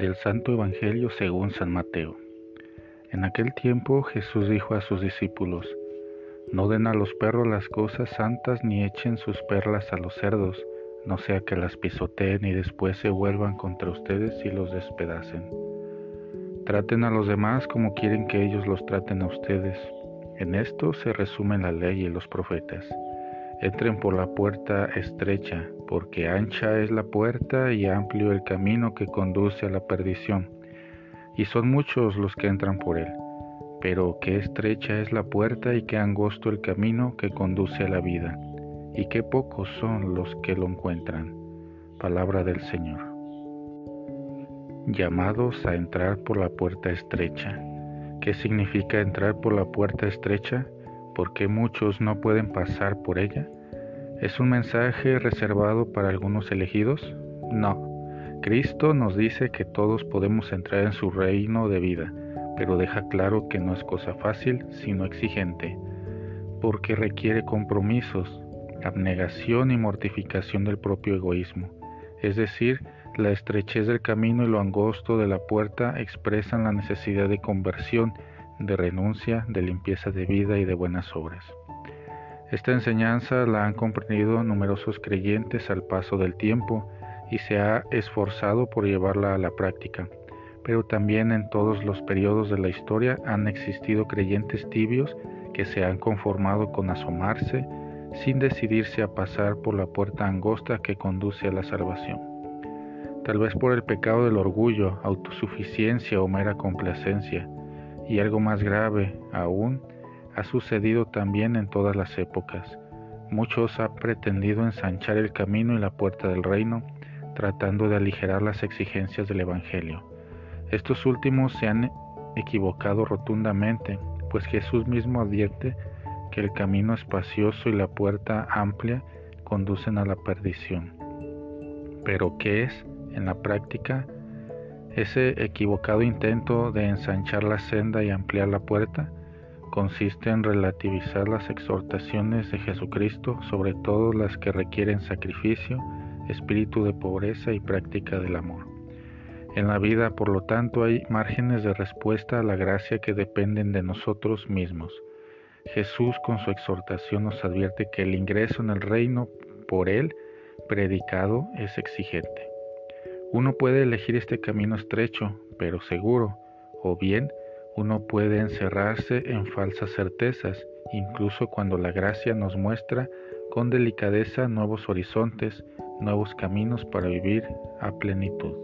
Del Santo Evangelio según San Mateo. En aquel tiempo Jesús dijo a sus discípulos, No den a los perros las cosas santas ni echen sus perlas a los cerdos, no sea que las pisoteen y después se vuelvan contra ustedes y los despedacen. Traten a los demás como quieren que ellos los traten a ustedes. En esto se resume la ley y los profetas. Entren por la puerta estrecha, porque ancha es la puerta y amplio el camino que conduce a la perdición, y son muchos los que entran por él. Pero qué estrecha es la puerta y qué angosto el camino que conduce a la vida, y qué pocos son los que lo encuentran. Palabra del Señor. Llamados a entrar por la puerta estrecha. ¿Qué significa entrar por la puerta estrecha? ¿Por qué muchos no pueden pasar por ella? ¿Es un mensaje reservado para algunos elegidos? No. Cristo nos dice que todos podemos entrar en su reino de vida, pero deja claro que no es cosa fácil, sino exigente, porque requiere compromisos, abnegación y mortificación del propio egoísmo, es decir, la estrechez del camino y lo angosto de la puerta expresan la necesidad de conversión de renuncia, de limpieza de vida y de buenas obras. Esta enseñanza la han comprendido numerosos creyentes al paso del tiempo y se ha esforzado por llevarla a la práctica, pero también en todos los periodos de la historia han existido creyentes tibios que se han conformado con asomarse sin decidirse a pasar por la puerta angosta que conduce a la salvación. Tal vez por el pecado del orgullo, autosuficiencia o mera complacencia, y algo más grave aún ha sucedido también en todas las épocas. Muchos han pretendido ensanchar el camino y la puerta del reino, tratando de aligerar las exigencias del Evangelio. Estos últimos se han equivocado rotundamente, pues Jesús mismo advierte que el camino espacioso y la puerta amplia conducen a la perdición. Pero ¿qué es, en la práctica, ese equivocado intento de ensanchar la senda y ampliar la puerta consiste en relativizar las exhortaciones de Jesucristo, sobre todo las que requieren sacrificio, espíritu de pobreza y práctica del amor. En la vida, por lo tanto, hay márgenes de respuesta a la gracia que dependen de nosotros mismos. Jesús con su exhortación nos advierte que el ingreso en el reino por Él predicado es exigente. Uno puede elegir este camino estrecho, pero seguro, o bien uno puede encerrarse en falsas certezas, incluso cuando la gracia nos muestra con delicadeza nuevos horizontes, nuevos caminos para vivir a plenitud.